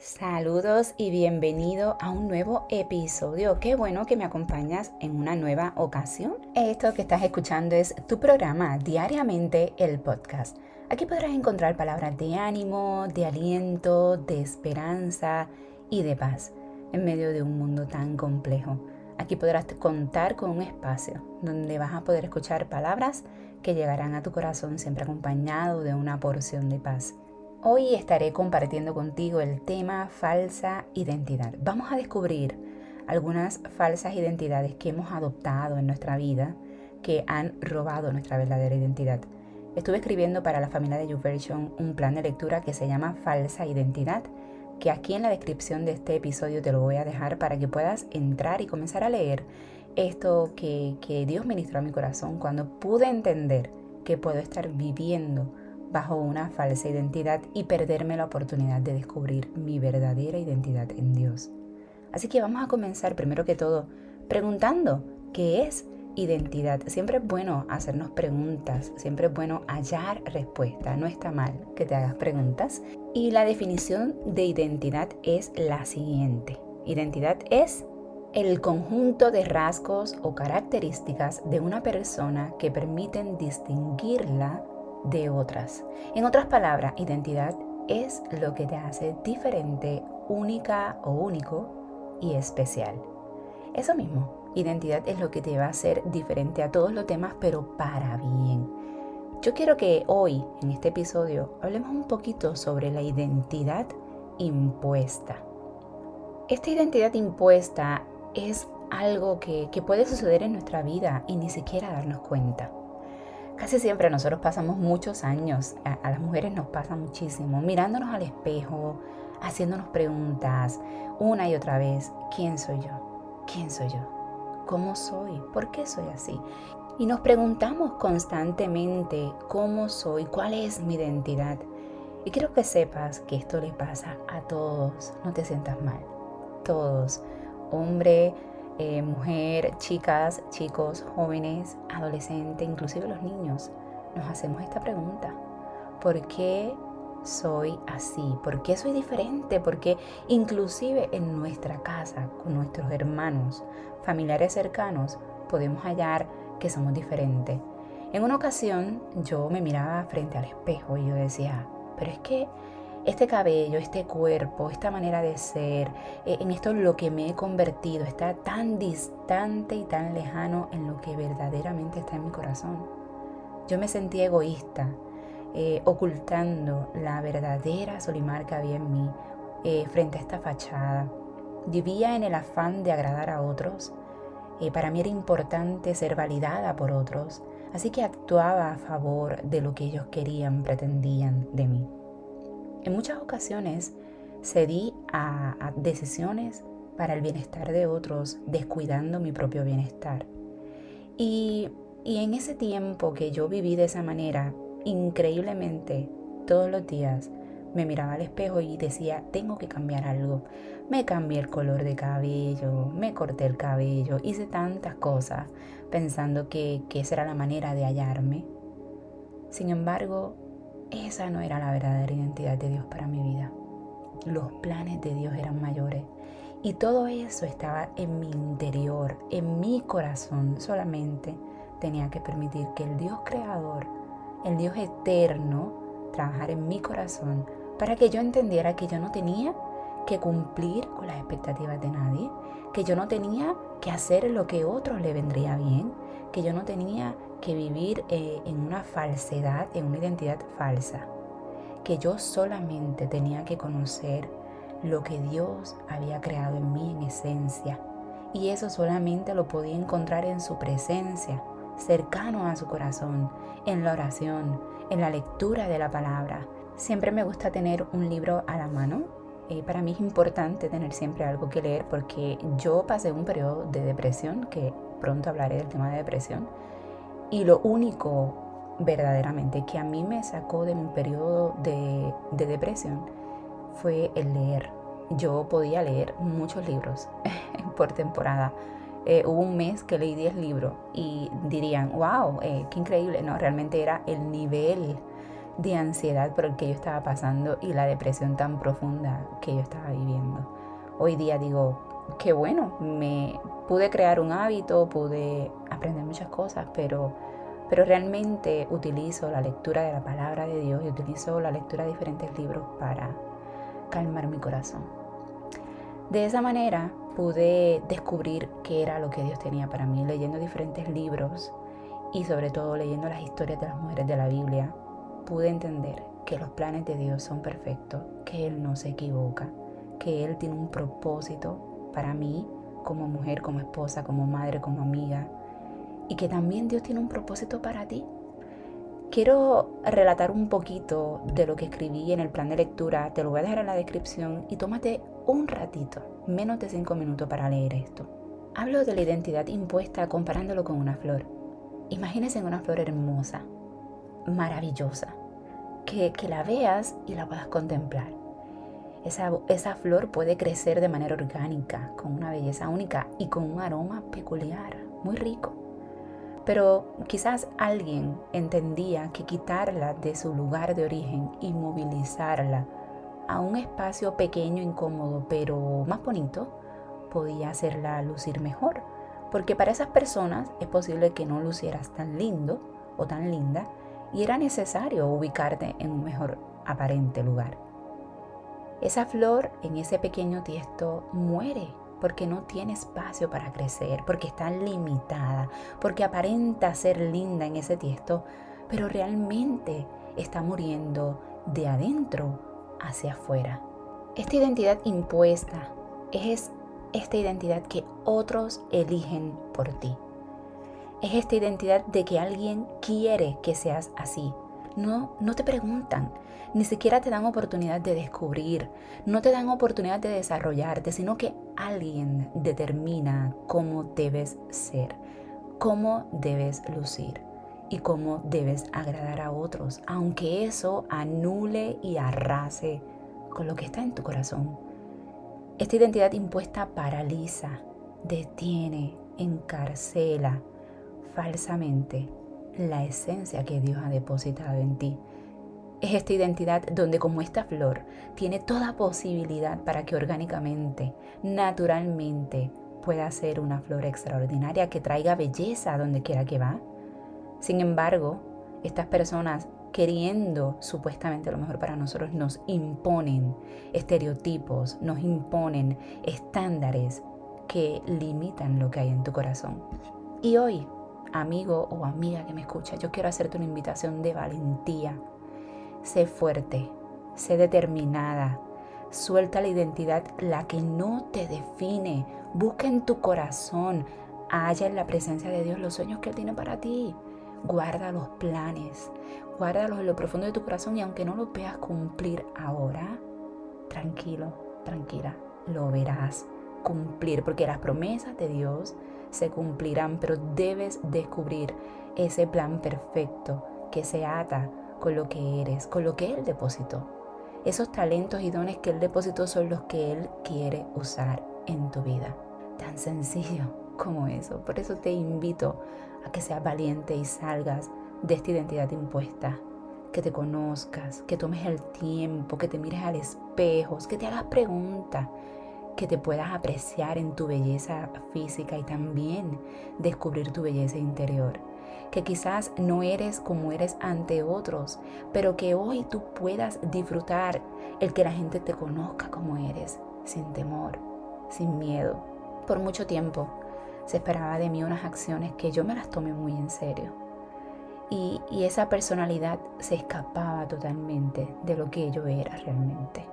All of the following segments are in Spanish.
Saludos y bienvenido a un nuevo episodio. Qué bueno que me acompañas en una nueva ocasión. Esto que estás escuchando es tu programa diariamente el podcast. Aquí podrás encontrar palabras de ánimo, de aliento, de esperanza y de paz en medio de un mundo tan complejo. Aquí podrás contar con un espacio donde vas a poder escuchar palabras que llegarán a tu corazón siempre acompañado de una porción de paz. Hoy estaré compartiendo contigo el tema falsa identidad. Vamos a descubrir algunas falsas identidades que hemos adoptado en nuestra vida que han robado nuestra verdadera identidad. Estuve escribiendo para la familia de YouVersion un plan de lectura que se llama Falsa Identidad, que aquí en la descripción de este episodio te lo voy a dejar para que puedas entrar y comenzar a leer esto que, que Dios ministró a mi corazón cuando pude entender que puedo estar viviendo bajo una falsa identidad y perderme la oportunidad de descubrir mi verdadera identidad en Dios. Así que vamos a comenzar primero que todo preguntando qué es identidad. Siempre es bueno hacernos preguntas, siempre es bueno hallar respuesta. No está mal que te hagas preguntas. Y la definición de identidad es la siguiente. Identidad es el conjunto de rasgos o características de una persona que permiten distinguirla de otras. En otras palabras, identidad es lo que te hace diferente, única o único y especial. Eso mismo, identidad es lo que te va a hacer diferente a todos los demás, pero para bien. Yo quiero que hoy, en este episodio, hablemos un poquito sobre la identidad impuesta. Esta identidad impuesta es algo que, que puede suceder en nuestra vida y ni siquiera darnos cuenta. Casi siempre nosotros pasamos muchos años, a, las mujeres nos pasa muchísimo, mirándonos al espejo, haciéndonos preguntas una y otra vez, ¿quién soy yo? ¿Quién soy yo? ¿Cómo soy? ¿Por qué soy así? Y nos preguntamos constantemente cómo soy, cuál es mi identidad. Y quiero que sepas que esto le pasa a todos, no te sientas mal. Todos, hombre, eh, mujer, chicas, chicos, jóvenes, adolescentes, inclusive los niños, nos hacemos esta pregunta. ¿Por qué soy así? ¿Por qué soy diferente? Porque inclusive en nuestra casa, con nuestros hermanos, familiares cercanos, podemos hallar que somos diferentes. En una ocasión yo me miraba frente al espejo y yo decía, pero es que este cabello, este cuerpo, esta manera de ser, eh, en esto lo que me he convertido, está tan distante y tan lejano en lo que verdaderamente está en mi corazón. Yo me sentí egoísta, eh, ocultando la verdadera Solimar que había en mí eh, frente a esta fachada. Vivía en el afán de agradar a otros. para mí era importante ser validada por otros, así que actuaba a favor de lo que ellos querían, pretendían de mí. En muchas ocasiones cedí a, decisiones para el bienestar de otros, descuidando mi propio bienestar. Y, y en ese tiempo que yo viví de esa manera, increíblemente, todos los días, me miraba al espejo y decía, tengo que cambiar algo. Me cambié el color de cabello, me corté el cabello, hice tantas cosas pensando que, que esa era la manera de hallarme. Sin embargo, esa no era la verdadera identidad de Dios para mi vida. Los planes de Dios eran mayores. Y todo eso estaba en mi interior, en mi corazón. Solamente tenía que permitir que el Dios creador, el Dios eterno, trabajara en mi corazón para que yo entendiera que yo no tenía que cumplir con las expectativas de nadie, que yo no tenía que hacer lo que a otros le vendría bien, que yo no tenía que vivir eh, en una falsedad, en una identidad falsa, que yo solamente tenía que conocer lo que Dios había creado en mí en esencia. Y eso solamente lo podía encontrar en su presencia, cercano a su corazón, en la oración, en la lectura de la palabra. Siempre me gusta tener un libro a la mano. Eh, para mí es importante tener siempre algo que leer porque yo pasé un periodo de depresión, que pronto hablaré del tema de depresión, y lo único verdaderamente que a mí me sacó de mi periodo de, depresión fue el leer. Yo podía leer muchos libros por temporada. Eh, hubo un mes que leí 10 libros y dirían, wow, eh, qué increíble. No, realmente era el nivel de ansiedad por el que yo estaba pasando y la depresión tan profunda que yo estaba viviendo. Hoy día digo, qué bueno, me pude crear un hábito, pude aprender muchas cosas, pero, pero realmente utilizo la lectura de la palabra de Dios y utilizo la lectura de diferentes libros para calmar mi corazón. De esa manera pude descubrir qué era lo que Dios tenía para mí, leyendo diferentes libros y sobre todo leyendo las historias de las mujeres de la Biblia, pude entender que los planes de Dios son perfectos, que Él no se equivoca, que Él tiene un propósito para mí como mujer, como esposa, como madre, como amiga, y que también Dios tiene un propósito para ti. Quiero relatar un poquito de lo que escribí en el plan de lectura, te lo voy a dejar en la descripción y tómate un ratito, menos de cinco minutos para leer esto. Hablo de la identidad impuesta comparándolo con una flor. Imagínense una flor hermosa, maravillosa, que, la veas y la puedas contemplar. Esa, esa flor puede crecer de manera orgánica, con una belleza única y con un aroma peculiar, muy rico. Pero quizás alguien entendía que quitarla de su lugar de origen y movilizarla a un espacio pequeño, incómodo, pero más bonito, podía hacerla lucir mejor. Porque para esas personas es posible que no lucieras tan lindo o tan linda y era necesario ubicarte en un mejor aparente lugar. Esa flor en ese pequeño tiesto muere porque no tiene espacio para crecer, porque está limitada, porque aparenta ser linda en ese tiesto, pero realmente está muriendo de adentro hacia afuera. Esta identidad impuesta es esta identidad que otros eligen por ti. Es esta identidad de que alguien quiere que seas así. No, no te preguntan, ni siquiera te dan oportunidad de descubrir, no te dan oportunidad de desarrollarte, sino que alguien determina cómo debes ser, cómo debes lucir y cómo debes agradar a otros, aunque eso anule y arrase con lo que está en tu corazón. Esta identidad impuesta paraliza, detiene, encarcela, falsamente la esencia que Dios ha depositado en ti. Es esta identidad donde como esta flor tiene toda posibilidad para que orgánicamente, naturalmente, pueda ser una flor extraordinaria que traiga belleza a donde quiera que va. Sin embargo, estas personas queriendo supuestamente lo mejor para nosotros nos imponen estereotipos, nos imponen estándares que limitan lo que hay en tu corazón. Y hoy amigo o amiga que me escucha, yo quiero hacerte una invitación de valentía. Sé fuerte, sé determinada, suelta la identidad, la que no te define. Busca en tu corazón, haya en la presencia de Dios los sueños que Él tiene para ti. Guarda los planes, guárdalos en lo profundo de tu corazón y aunque no los veas cumplir ahora, tranquilo, tranquila, lo verás cumplir porque las promesas de Dios se cumplirán, pero debes descubrir ese plan perfecto que se ata con lo que eres, con lo que Él depositó. Esos talentos y dones que Él depositó son los que Él quiere usar en tu vida. Tan sencillo como eso. Por eso te invito a que seas valiente y salgas de esta identidad impuesta. Que te conozcas, que tomes el tiempo, que te mires al espejo, que te hagas preguntas que te puedas apreciar en tu belleza física y también descubrir tu belleza interior. Que quizás no eres como eres ante otros, pero que hoy tú puedas disfrutar el que la gente te conozca como eres, sin temor, sin miedo. Por mucho tiempo se esperaba de mí unas acciones que yo me las tomé muy en serio. Y, y esa personalidad se escapaba totalmente de lo que yo era realmente.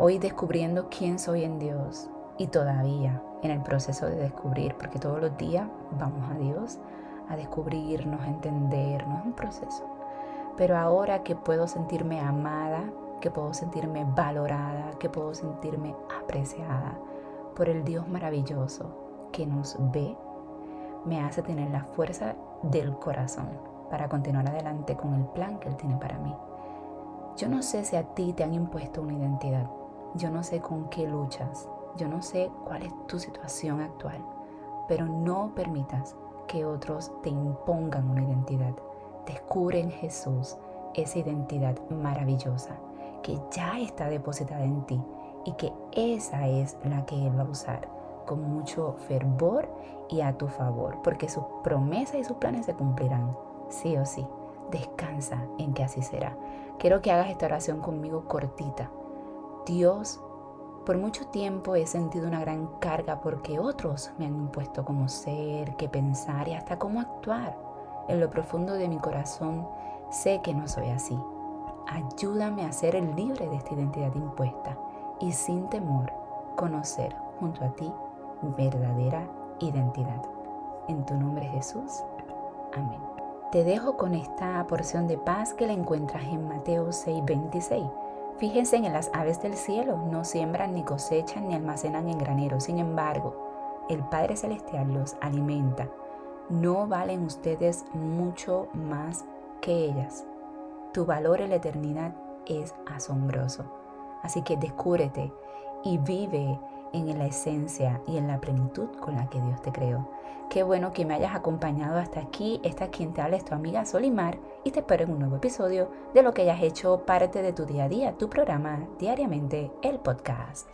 Hoy descubriendo quién soy en Dios y todavía en el proceso de descubrir, porque todos los días vamos a Dios a descubrirnos, a entendernos, es un proceso. Pero ahora que puedo sentirme amada, que puedo sentirme valorada, que puedo sentirme apreciada por el Dios maravilloso que nos ve, me hace tener la fuerza del corazón para continuar adelante con el plan que Él tiene para mí. Yo no sé si a ti te han impuesto una identidad, yo no sé con qué luchas, yo no sé cuál es tu situación actual, pero no permitas que otros te impongan una identidad. Descubre en Jesús esa identidad maravillosa que ya está depositada en ti y que esa es la que Él va a usar con mucho fervor y a tu favor, porque sus promesas y sus planes se cumplirán, sí o sí. Descansa en que así será. Quiero que hagas esta oración conmigo cortita. Dios, por mucho tiempo he sentido una gran carga porque otros me han impuesto cómo ser, qué pensar y hasta cómo actuar. En lo profundo de mi corazón sé que no soy así. Ayúdame a ser libre de esta identidad impuesta y sin temor conocer junto a ti verdadera identidad. En tu nombre Jesús. Amén. Te dejo con esta porción de paz que la encuentras en Mateo 6:26. Fíjense en las aves del cielo, no siembran ni cosechan ni almacenan en graneros. Sin embargo, el Padre Celestial los alimenta. ¿No valen ustedes mucho más que ellas? Tu valor en la eternidad es asombroso. Así que descúbrete y vive en la esencia y en la plenitud con la que Dios te creó. Qué bueno que me hayas acompañado hasta aquí. Esta quien te habla es tu amiga Solimar y te espero en un nuevo episodio de lo que hayas hecho parte de tu día a día, tu programa diariamente, el podcast.